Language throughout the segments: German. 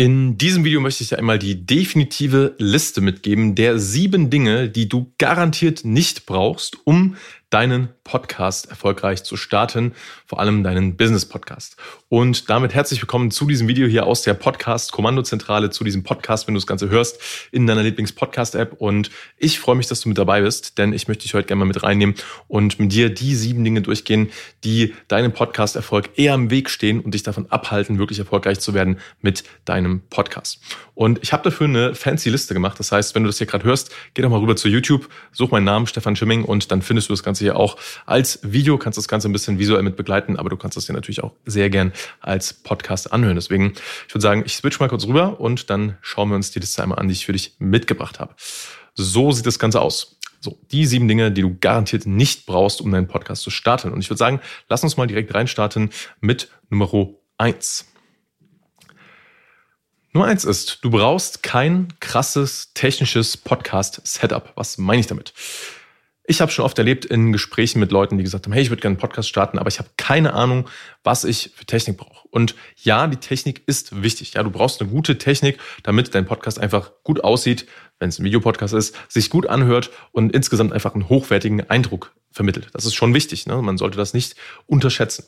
In diesem Video möchte ich dir einmal die definitive Liste mitgeben der sieben Dinge, die du garantiert nicht brauchst, um deinen Podcast erfolgreich zu starten, vor allem deinen Business-Podcast. Und damit herzlich willkommen zu diesem Video hier aus der Podcast-Kommandozentrale, zu diesem Podcast, wenn du das Ganze hörst, in deiner Lieblings-Podcast-App. Und ich freue mich, dass du mit dabei bist, denn ich möchte dich heute gerne mal mit reinnehmen und mit dir die sieben Dinge durchgehen, die deinem Podcast-Erfolg eher im Weg stehen und dich davon abhalten, wirklich erfolgreich zu werden mit deinem Podcast. Und ich habe dafür eine fancy Liste gemacht. Das heißt, wenn du das hier gerade hörst, geh doch mal rüber zu YouTube, such meinen Namen, Stefan Schimming, und dann findest du das Ganze Ganze hier auch als Video, kannst das Ganze ein bisschen visuell mit begleiten, aber du kannst das hier natürlich auch sehr gern als Podcast anhören. Deswegen, ich würde sagen, ich switch mal kurz rüber und dann schauen wir uns die Liste einmal an, die ich für dich mitgebracht habe. So sieht das Ganze aus. So, die sieben Dinge, die du garantiert nicht brauchst, um deinen Podcast zu starten. Und ich würde sagen, lass uns mal direkt reinstarten mit Nummer eins. Nummer eins ist, du brauchst kein krasses technisches Podcast-Setup. Was meine ich damit? Ich habe schon oft erlebt in Gesprächen mit Leuten, die gesagt haben, hey, ich würde gerne einen Podcast starten, aber ich habe keine Ahnung, was ich für Technik brauche. Und ja, die Technik ist wichtig. Ja, du brauchst eine gute Technik, damit dein Podcast einfach gut aussieht, wenn es ein Videopodcast ist, sich gut anhört und insgesamt einfach einen hochwertigen Eindruck vermittelt. Das ist schon wichtig. Ne? Man sollte das nicht unterschätzen.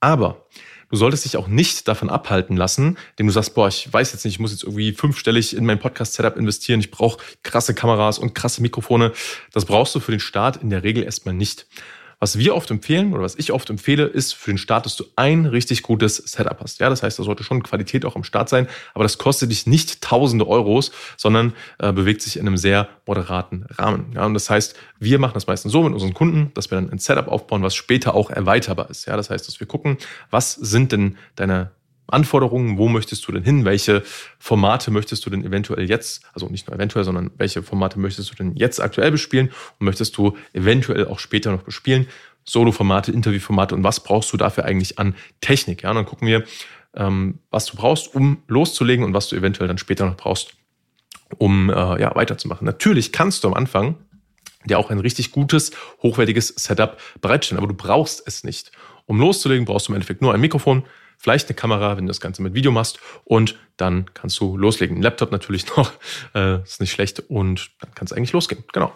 Aber du solltest dich auch nicht davon abhalten lassen, indem du sagst, boah, ich weiß jetzt nicht, ich muss jetzt irgendwie fünfstellig in mein Podcast-Setup investieren, ich brauche krasse Kameras und krasse Mikrofone. Das brauchst du für den Start in der Regel erstmal nicht. Was wir oft empfehlen oder was ich oft empfehle, ist für den Start, dass du ein richtig gutes Setup hast. Ja, das heißt, da sollte schon Qualität auch am Start sein, aber das kostet dich nicht tausende Euros, sondern äh, bewegt sich in einem sehr moderaten Rahmen. Ja, und das heißt, wir machen das meistens so mit unseren Kunden, dass wir dann ein Setup aufbauen, was später auch erweiterbar ist. Ja, das heißt, dass wir gucken, was sind denn deine Anforderungen, wo möchtest du denn hin, welche Formate möchtest du denn eventuell jetzt, also nicht nur eventuell, sondern welche Formate möchtest du denn jetzt aktuell bespielen und möchtest du eventuell auch später noch bespielen, Solo-Formate, Interview-Formate und was brauchst du dafür eigentlich an Technik. Ja, und dann gucken wir, ähm, was du brauchst, um loszulegen und was du eventuell dann später noch brauchst, um äh, ja, weiterzumachen. Natürlich kannst du am Anfang dir auch ein richtig gutes, hochwertiges Setup bereitstellen, aber du brauchst es nicht. Um loszulegen, brauchst du im Endeffekt nur ein Mikrofon, vielleicht eine Kamera, wenn du das Ganze mit Video machst und dann kannst du loslegen. Ein Laptop natürlich noch, äh, ist nicht schlecht und dann kann es eigentlich losgehen. Genau.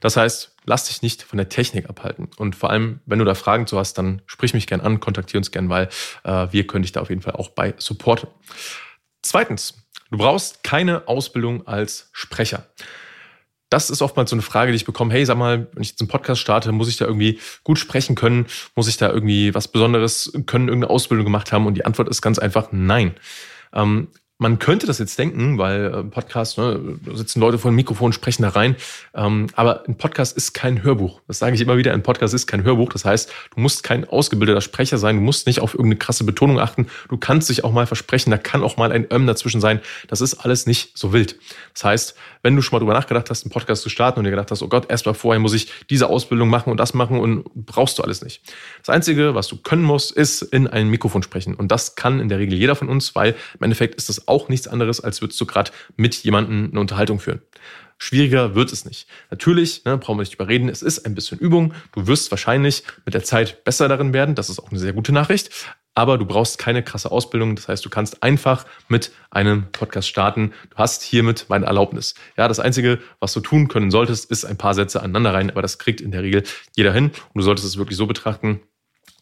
Das heißt, lass dich nicht von der Technik abhalten und vor allem, wenn du da Fragen zu hast, dann sprich mich gern an, kontaktiere uns gern, weil äh, wir können dich da auf jeden Fall auch bei supporten. Zweitens, du brauchst keine Ausbildung als Sprecher das ist oftmals so eine Frage, die ich bekomme, hey, sag mal, wenn ich jetzt einen Podcast starte, muss ich da irgendwie gut sprechen können? Muss ich da irgendwie was Besonderes können, irgendeine Ausbildung gemacht haben? Und die Antwort ist ganz einfach nein. Ähm, man könnte das jetzt denken, weil äh, Podcast, ne, sitzen Leute vor dem Mikrofon, sprechen da rein. Ähm, aber ein Podcast ist kein Hörbuch. Das sage ich immer wieder. Ein Podcast ist kein Hörbuch. Das heißt, du musst kein ausgebildeter Sprecher sein. Du musst nicht auf irgendeine krasse Betonung achten. Du kannst dich auch mal versprechen. Da kann auch mal ein Öm dazwischen sein. Das ist alles nicht so wild. Das heißt, wenn du schon mal drüber nachgedacht hast, einen Podcast zu starten und dir gedacht hast, oh Gott, erst mal vorher muss ich diese Ausbildung machen und das machen und brauchst du alles nicht. Das Einzige, was du können musst, ist in ein Mikrofon sprechen. Und das kann in der Regel jeder von uns, weil im Endeffekt ist das auch nichts anderes, als würdest du gerade mit jemandem eine Unterhaltung führen. Schwieriger wird es nicht. Natürlich, ne, brauchen wir nicht überreden, es ist ein bisschen Übung. Du wirst wahrscheinlich mit der Zeit besser darin werden. Das ist auch eine sehr gute Nachricht. Aber du brauchst keine krasse Ausbildung. Das heißt, du kannst einfach mit einem Podcast starten. Du hast hiermit meine Erlaubnis. Ja, das Einzige, was du tun können solltest, ist ein paar Sätze aneinander rein. Aber das kriegt in der Regel jeder hin. Und du solltest es wirklich so betrachten,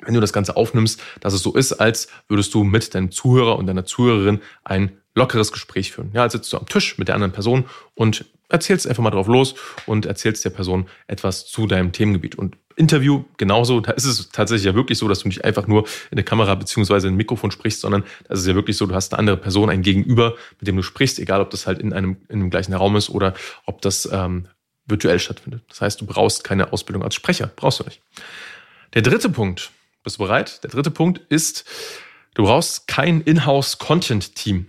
wenn du das Ganze aufnimmst, dass es so ist, als würdest du mit deinem Zuhörer und deiner Zuhörerin ein lockeres Gespräch führen. Ja, als sitzt du am Tisch mit der anderen Person und erzählst einfach mal drauf los und erzählst der Person etwas zu deinem Themengebiet. Und Interview genauso, da ist es tatsächlich ja wirklich so, dass du nicht einfach nur in eine Kamera beziehungsweise in ein Mikrofon sprichst, sondern das ist ja wirklich so, du hast eine andere Person, ein Gegenüber, mit dem du sprichst, egal ob das halt in einem, in einem gleichen Raum ist oder ob das ähm, virtuell stattfindet. Das heißt, du brauchst keine Ausbildung als Sprecher, brauchst du nicht. Der dritte Punkt, bist du bereit? Der dritte Punkt ist, du brauchst kein Inhouse-Content-Team.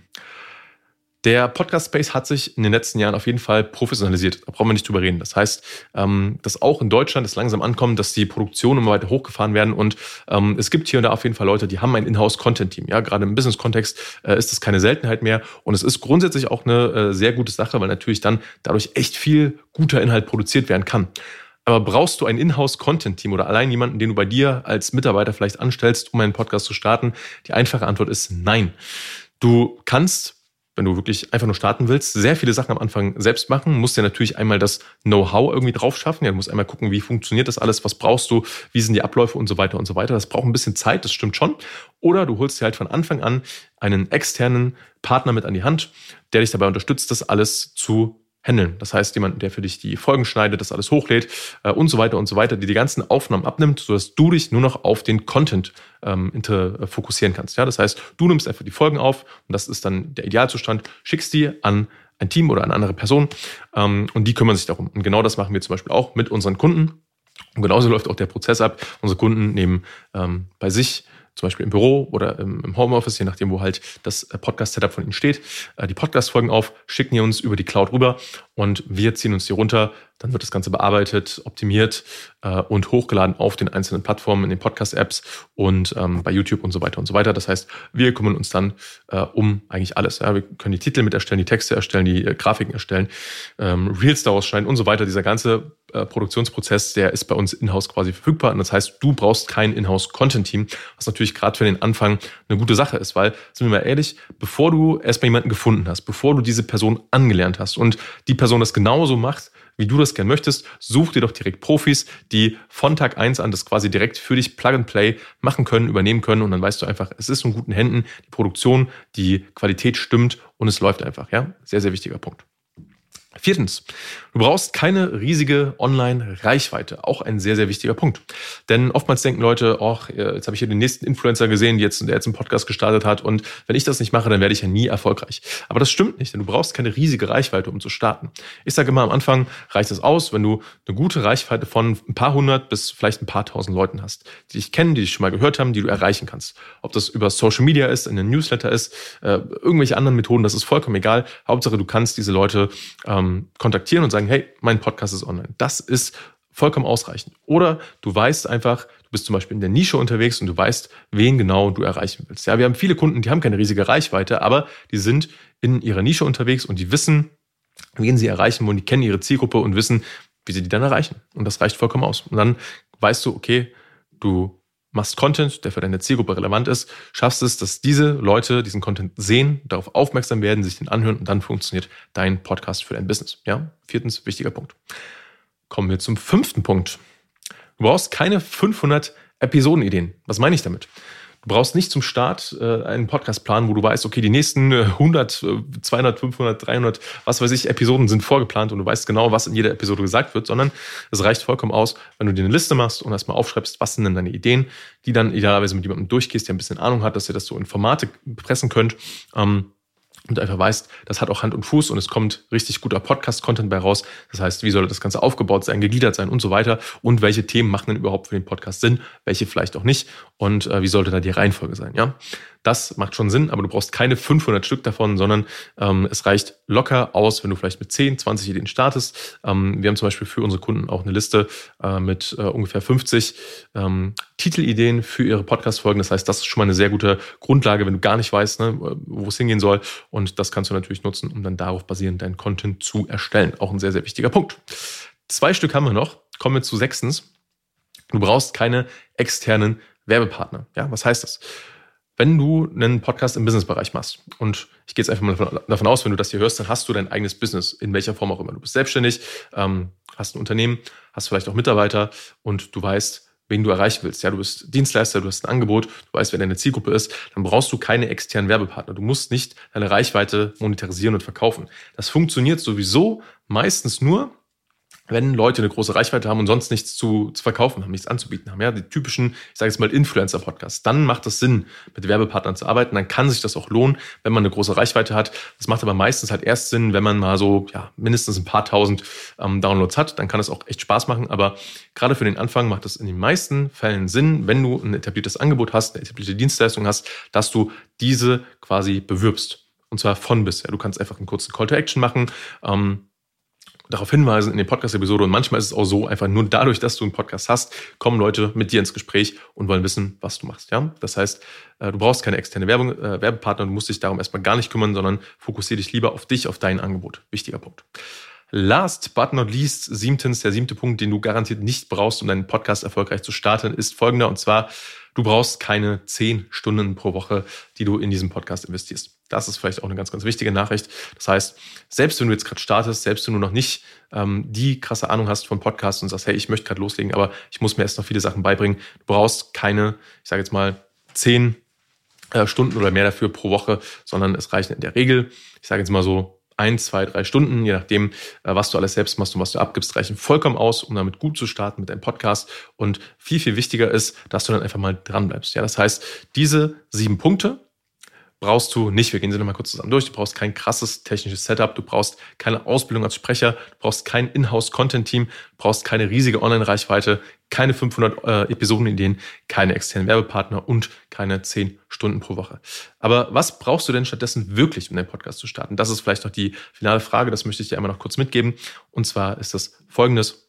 Der Podcast Space hat sich in den letzten Jahren auf jeden Fall professionalisiert. Da brauchen wir nicht drüber reden. Das heißt, ähm, dass auch in Deutschland es langsam ankommt, dass die Produktionen immer weiter hochgefahren werden. Und ähm, es gibt hier und da auf jeden Fall Leute, die haben ein Inhouse-Content-Team. Ja, gerade im Business-Kontext äh, ist das keine Seltenheit mehr. Und es ist grundsätzlich auch eine äh, sehr gute Sache, weil natürlich dann dadurch echt viel guter Inhalt produziert werden kann. Aber brauchst du ein Inhouse-Content-Team oder allein jemanden, den du bei dir als Mitarbeiter vielleicht anstellst, um einen Podcast zu starten? Die einfache Antwort ist nein. Du kannst wenn du wirklich einfach nur starten willst, sehr viele Sachen am Anfang selbst machen, musst dir natürlich einmal das Know-how irgendwie drauf schaffen. Ja, du musst einmal gucken, wie funktioniert das alles, was brauchst du, wie sind die Abläufe und so weiter und so weiter. Das braucht ein bisschen Zeit, das stimmt schon. Oder du holst dir halt von Anfang an einen externen Partner mit an die Hand, der dich dabei unterstützt, das alles zu handeln. Das heißt, jemanden, der für dich die Folgen schneidet, das alles hochlädt äh, und so weiter und so weiter, die die ganzen Aufnahmen abnimmt, sodass du dich nur noch auf den Content ähm, inter, äh, fokussieren kannst. Ja, das heißt, du nimmst einfach die Folgen auf und das ist dann der Idealzustand, schickst die an ein Team oder an andere Person ähm, und die kümmern sich darum. Und genau das machen wir zum Beispiel auch mit unseren Kunden. Und genauso läuft auch der Prozess ab. Unsere Kunden nehmen ähm, bei sich zum Beispiel im Büro oder im Homeoffice, je nachdem, wo halt das äh, Podcast-Setup von Ihnen steht, äh, die Podcast-Folgen auf, schicken die uns über die Cloud rüber und wir ziehen uns die runter. Dann wird das Ganze bearbeitet, optimiert äh, und hochgeladen auf den einzelnen Plattformen, in den Podcast-Apps und ähm, bei YouTube und so weiter und so weiter. Das heißt, wir kümmern uns dann um eigentlich alles. Wir können die Titel mit erstellen, die Texte erstellen, die Grafiken erstellen, ähm, Reels daraus schneiden und so weiter. Dieser ganze Produktionsprozess, der ist bei uns in-house quasi verfügbar. Und das heißt, du brauchst kein In-house-Content-Team, was natürlich gerade für den Anfang eine gute Sache ist, weil, sind wir mal ehrlich, bevor du erstmal jemanden gefunden hast, bevor du diese Person angelernt hast und die Person das genauso macht, wie du das gern möchtest, such dir doch direkt Profis, die von Tag eins an das quasi direkt für dich Plug and Play machen können, übernehmen können und dann weißt du einfach, es ist in guten Händen, die Produktion, die Qualität stimmt und es läuft einfach, ja? Sehr, sehr wichtiger Punkt. Viertens, du brauchst keine riesige Online-Reichweite. Auch ein sehr, sehr wichtiger Punkt. Denn oftmals denken Leute, ach, jetzt habe ich hier den nächsten Influencer gesehen, der jetzt, einen Podcast gestartet hat und wenn ich das nicht mache, dann werde ich ja nie erfolgreich. Aber das stimmt nicht, denn du brauchst keine riesige Reichweite, um zu starten. Ich sage immer am Anfang, reicht es aus, wenn du eine gute Reichweite von ein paar hundert bis vielleicht ein paar tausend Leuten hast, die dich kennen, die dich schon mal gehört haben, die du erreichen kannst. Ob das über Social Media ist, in einem Newsletter ist, äh, irgendwelche anderen Methoden, das ist vollkommen egal. Hauptsache, du kannst diese Leute ähm, kontaktieren und sagen, hey, mein Podcast ist online. Das ist vollkommen ausreichend. Oder du weißt einfach, du bist zum Beispiel in der Nische unterwegs und du weißt, wen genau du erreichen willst. Ja, wir haben viele Kunden, die haben keine riesige Reichweite, aber die sind in ihrer Nische unterwegs und die wissen, wen sie erreichen wollen, die kennen ihre Zielgruppe und wissen, wie sie die dann erreichen. Und das reicht vollkommen aus. Und dann weißt du, okay, du machst Content, der für deine Zielgruppe relevant ist, schaffst es, dass diese Leute diesen Content sehen, darauf aufmerksam werden, sich den anhören und dann funktioniert dein Podcast für dein Business. Ja, viertens, wichtiger Punkt. Kommen wir zum fünften Punkt. Du brauchst keine 500 Episodenideen. Was meine ich damit? Du brauchst nicht zum Start äh, einen Podcastplan, wo du weißt, okay, die nächsten 100, 200, 500, 300, was weiß ich, Episoden sind vorgeplant und du weißt genau, was in jeder Episode gesagt wird, sondern es reicht vollkommen aus, wenn du dir eine Liste machst und erstmal aufschreibst, was sind denn deine Ideen, die dann idealerweise mit jemandem durchgehst, der ein bisschen Ahnung hat, dass ihr das so in Formate pressen könnt. Ähm, und einfach weißt, das hat auch Hand und Fuß und es kommt richtig guter Podcast-Content bei raus. Das heißt, wie soll das Ganze aufgebaut sein, gegliedert sein und so weiter und welche Themen machen denn überhaupt für den Podcast Sinn, welche vielleicht auch nicht und äh, wie sollte da die Reihenfolge sein, ja? Das macht schon Sinn, aber du brauchst keine 500 Stück davon, sondern ähm, es reicht locker aus, wenn du vielleicht mit 10, 20 Ideen startest. Ähm, wir haben zum Beispiel für unsere Kunden auch eine Liste äh, mit äh, ungefähr 50 ähm, Titelideen für ihre Podcast-Folgen. Das heißt, das ist schon mal eine sehr gute Grundlage, wenn du gar nicht weißt, ne, wo es hingehen soll. Und das kannst du natürlich nutzen, um dann darauf basierend deinen Content zu erstellen. Auch ein sehr, sehr wichtiger Punkt. Zwei Stück haben wir noch. Kommen wir zu sechstens. Du brauchst keine externen Werbepartner. Ja, was heißt das? Wenn du einen Podcast im Businessbereich machst, und ich gehe jetzt einfach mal davon aus, wenn du das hier hörst, dann hast du dein eigenes Business, in welcher Form auch immer. Du bist selbstständig, ähm, hast ein Unternehmen, hast vielleicht auch Mitarbeiter und du weißt, wen du erreichen willst. Ja, du bist Dienstleister, du hast ein Angebot, du weißt, wer deine Zielgruppe ist, dann brauchst du keine externen Werbepartner. Du musst nicht deine Reichweite monetarisieren und verkaufen. Das funktioniert sowieso meistens nur, wenn Leute eine große Reichweite haben und sonst nichts zu, zu verkaufen haben, nichts anzubieten haben, ja, die typischen, ich sage jetzt mal Influencer-Podcasts, dann macht es Sinn, mit Werbepartnern zu arbeiten, dann kann sich das auch lohnen, wenn man eine große Reichweite hat. Das macht aber meistens halt erst Sinn, wenn man mal so, ja, mindestens ein paar tausend ähm, Downloads hat, dann kann es auch echt Spaß machen, aber gerade für den Anfang macht es in den meisten Fällen Sinn, wenn du ein etabliertes Angebot hast, eine etablierte Dienstleistung hast, dass du diese quasi bewirbst. Und zwar von bis. Ja, du kannst einfach einen kurzen Call to Action machen, ähm, darauf hinweisen in den Podcast-Episode. Und manchmal ist es auch so, einfach nur dadurch, dass du einen Podcast hast, kommen Leute mit dir ins Gespräch und wollen wissen, was du machst. Ja? Das heißt, äh, du brauchst keine externe Werbung, äh, Werbepartner, du musst dich darum erstmal gar nicht kümmern, sondern fokussiere dich lieber auf dich, auf dein Angebot. Wichtiger Punkt. Last but not least, siebtens, der siebte Punkt, den du garantiert nicht brauchst, um deinen Podcast erfolgreich zu starten, ist folgender. Und zwar, du brauchst keine zehn Stunden pro Woche, die du in diesen Podcast investierst. Das ist vielleicht auch eine ganz, ganz wichtige Nachricht. Das heißt, selbst wenn du jetzt gerade startest, selbst wenn du noch nicht ähm, die krasse Ahnung hast vom Podcast und sagst, hey, ich möchte gerade loslegen, aber ich muss mir erst noch viele Sachen beibringen, du brauchst keine, ich sage jetzt mal, zehn äh, Stunden oder mehr dafür pro Woche, sondern es reicht in der Regel, ich sage jetzt mal so, ein, zwei, drei Stunden, je nachdem, äh, was du alles selbst machst und was du abgibst, reichen vollkommen aus, um damit gut zu starten mit deinem Podcast. Und viel, viel wichtiger ist, dass du dann einfach mal dran bleibst. Ja, das heißt, diese sieben Punkte, brauchst du nicht. Wir gehen sie nochmal kurz zusammen durch. Du brauchst kein krasses technisches Setup, du brauchst keine Ausbildung als Sprecher, du brauchst kein Inhouse-Content-Team, du brauchst keine riesige Online-Reichweite, keine 500 äh, Episodenideen, keine externen Werbepartner und keine 10 Stunden pro Woche. Aber was brauchst du denn stattdessen wirklich, um deinen Podcast zu starten? Das ist vielleicht noch die finale Frage, das möchte ich dir einmal noch kurz mitgeben. Und zwar ist das folgendes.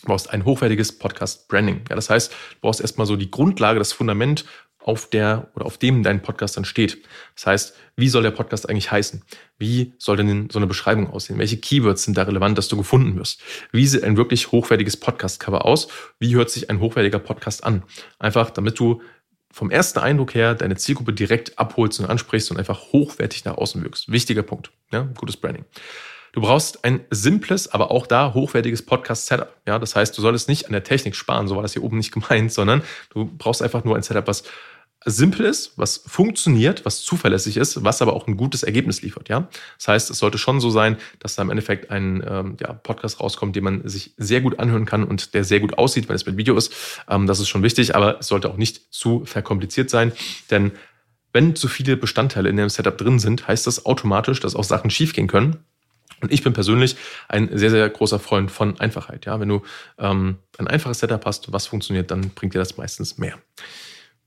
Du brauchst ein hochwertiges Podcast-Branding. Ja, das heißt, du brauchst erstmal so die Grundlage, das Fundament, auf der oder auf dem dein Podcast dann steht. Das heißt, wie soll der Podcast eigentlich heißen? Wie soll denn so eine Beschreibung aussehen? Welche Keywords sind da relevant, dass du gefunden wirst? Wie sieht ein wirklich hochwertiges Podcast-Cover aus? Wie hört sich ein hochwertiger Podcast an? Einfach, damit du vom ersten Eindruck her deine Zielgruppe direkt abholst und ansprichst und einfach hochwertig nach außen wirkst. Wichtiger Punkt. Ja, gutes Branding. Du brauchst ein simples, aber auch da hochwertiges Podcast-Setup. Ja, das heißt, du solltest nicht an der Technik sparen, so war das hier oben nicht gemeint, sondern du brauchst einfach nur ein Setup, was simpel ist, was funktioniert, was zuverlässig ist, was aber auch ein gutes Ergebnis liefert. Ja, das heißt, es sollte schon so sein, dass da im Endeffekt ein ähm, ja, Podcast rauskommt, den man sich sehr gut anhören kann und der sehr gut aussieht, wenn es mit Video ist. Ähm, das ist schon wichtig, aber es sollte auch nicht zu verkompliziert sein, denn wenn zu viele Bestandteile in dem Setup drin sind, heißt das automatisch, dass auch Sachen schiefgehen können. Und ich bin persönlich ein sehr, sehr großer Freund von Einfachheit. Ja, wenn du ähm, ein einfaches Setup hast, was funktioniert, dann bringt dir das meistens mehr.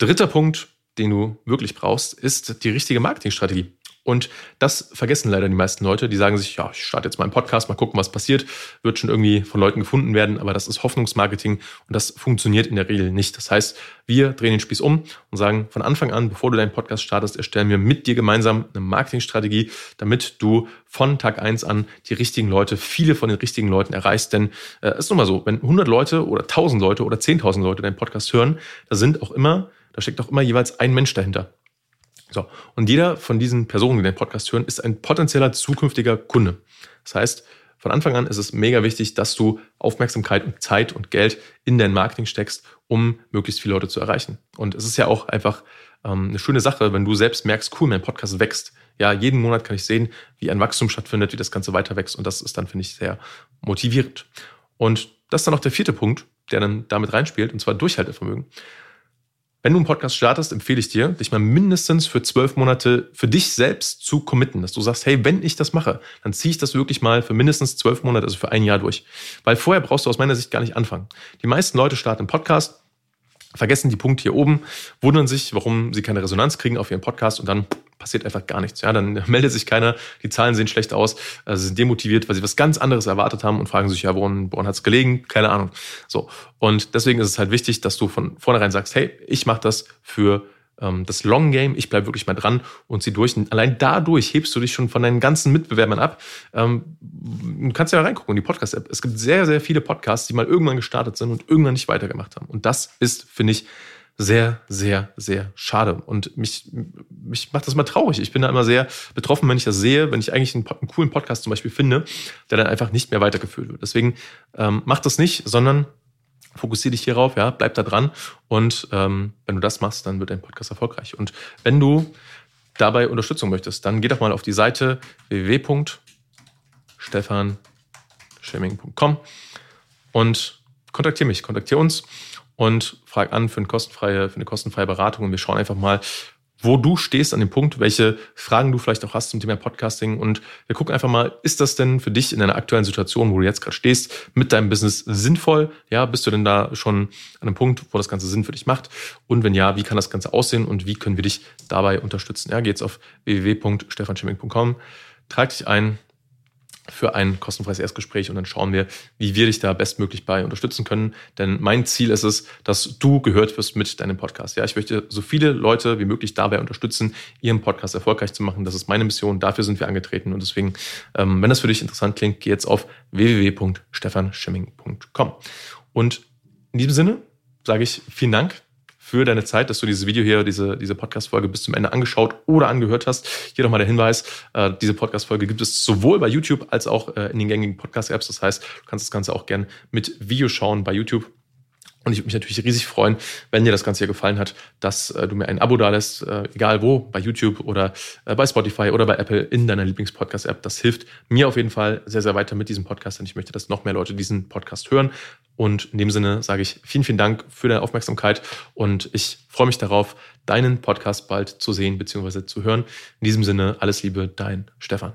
Dritter Punkt, den du wirklich brauchst, ist die richtige Marketingstrategie. Und das vergessen leider die meisten Leute. Die sagen sich, ja, ich starte jetzt mal einen Podcast, mal gucken, was passiert. Wird schon irgendwie von Leuten gefunden werden, aber das ist Hoffnungsmarketing und das funktioniert in der Regel nicht. Das heißt, wir drehen den Spieß um und sagen von Anfang an, bevor du deinen Podcast startest, erstellen wir mit dir gemeinsam eine Marketingstrategie, damit du von Tag eins an die richtigen Leute, viele von den richtigen Leuten erreichst. Denn äh, es äh, ist nun mal so, wenn 100 Leute oder 1000 Leute oder 10.000 Leute deinen Podcast hören, da sind auch immer da steckt auch immer jeweils ein Mensch dahinter. So. Und jeder von diesen Personen, die den Podcast hören, ist ein potenzieller zukünftiger Kunde. Das heißt, von Anfang an ist es mega wichtig, dass du Aufmerksamkeit und Zeit und Geld in dein Marketing steckst, um möglichst viele Leute zu erreichen. Und es ist ja auch einfach ähm, eine schöne Sache, wenn du selbst merkst, cool, mein Podcast wächst. Ja, jeden Monat kann ich sehen, wie ein Wachstum stattfindet, wie das Ganze weiter wächst. Und das ist dann, finde ich, sehr motivierend. Und das ist dann auch der vierte Punkt, der dann damit reinspielt, und zwar Durchhaltevermögen. Wenn du einen Podcast startest, empfehle ich dir, dich mal mindestens für zwölf Monate für dich selbst zu committen, dass du sagst, hey, wenn ich das mache, dann ziehe ich das wirklich mal für mindestens zwölf Monate, also für ein Jahr durch. Weil vorher brauchst du aus meiner Sicht gar nicht anfangen. Die meisten Leute starten einen Podcast, vergessen die Punkte hier oben, wundern sich, warum sie keine Resonanz kriegen auf ihren Podcast und dann passiert einfach gar nichts. Ja, dann meldet sich keiner, die Zahlen sehen schlecht aus, also sind demotiviert, weil sie was ganz anderes erwartet haben und fragen sich, ja, woran, woran hat es gelegen? Keine Ahnung. So. Und deswegen ist es halt wichtig, dass du von vornherein sagst, hey, ich mache das für ähm, das Long Game, ich bleibe wirklich mal dran und zieh durch. Und allein dadurch hebst du dich schon von deinen ganzen Mitbewerbern ab. Ähm, du kannst ja reingucken in die Podcast-App. Es gibt sehr, sehr viele Podcasts, die mal irgendwann gestartet sind und irgendwann nicht weitergemacht haben. Und das ist, finde ich, sehr, sehr, sehr schade. Und mich, mich macht das mal traurig. Ich bin da immer sehr betroffen, wenn ich das sehe, wenn ich eigentlich einen, einen coolen Podcast zum Beispiel finde, der dann einfach nicht mehr weitergeführt wird. Deswegen ähm, mach das nicht, sondern fokussiere dich hierauf, ja, bleib da dran. Und ähm, wenn du das machst, dann wird dein Podcast erfolgreich. Und wenn du dabei Unterstützung möchtest, dann geh doch mal auf die Seite www.stefanschimming.com und kontaktiere mich, kontaktiere uns und frag an für eine kostenfreie, für eine kostenfreie Beratung und wir schauen einfach mal, wo du stehst an dem Punkt, welche Fragen du vielleicht auch hast zum Thema Podcasting und wir gucken einfach mal, ist das denn für dich in deiner aktuellen Situation, wo du jetzt gerade stehst, mit deinem Business sinnvoll? Ja, bist du denn da schon an einem Punkt, wo das Ganze Sinn für dich macht? Und wenn ja, wie kann das Ganze aussehen und wie können wir dich dabei unterstützen? Ja, geh jetzt auf www.stefanschimming.com, trag dich ein, für ein kostenfreies Erstgespräch und dann schauen wir, wie wir dich da bestmöglich bei unterstützen können. Denn mein Ziel ist es, dass du gehört wirst mit deinem Podcast. Ja, ich möchte so viele Leute wie möglich dabei unterstützen, ihren Podcast erfolgreich zu machen. Das ist meine Mission. Dafür sind wir angetreten. Und deswegen, ähm, wenn das für dich interessant klingt, geh jetzt auf www.stefanschimming.com. Und in diesem Sinne sage ich vielen Dank für deine Zeit, dass du dieses Video hier, diese, diese Podcast-Folge bis zum Ende angeschaut oder angehört hast. Hier nochmal der Hinweis, äh, diese Podcast-Folge gibt es sowohl bei YouTube als auch äh, in den gängigen Podcast-Apps. Das heißt, du kannst das Ganze auch gerne mit Video schauen bei YouTube. Und ich würde mich natürlich riesig freuen, wenn dir das Ganze hier gefallen hat, dass äh, du mir ein Abo dalässt, äh, egal wo, bei YouTube oder äh, bei Spotify oder bei Apple in deiner Lieblingspodcast-App. Das hilft mir auf jeden Fall sehr, sehr weiter mit diesem Podcast, denn ich möchte, dass noch mehr Leute diesen Podcast hören. Und in dem Sinne sage ich vielen, vielen Dank für deine Aufmerksamkeit und ich freue mich darauf, deinen Podcast bald zu sehen bzw. zu hören. In diesem Sinne, alles Liebe, dein Stefan.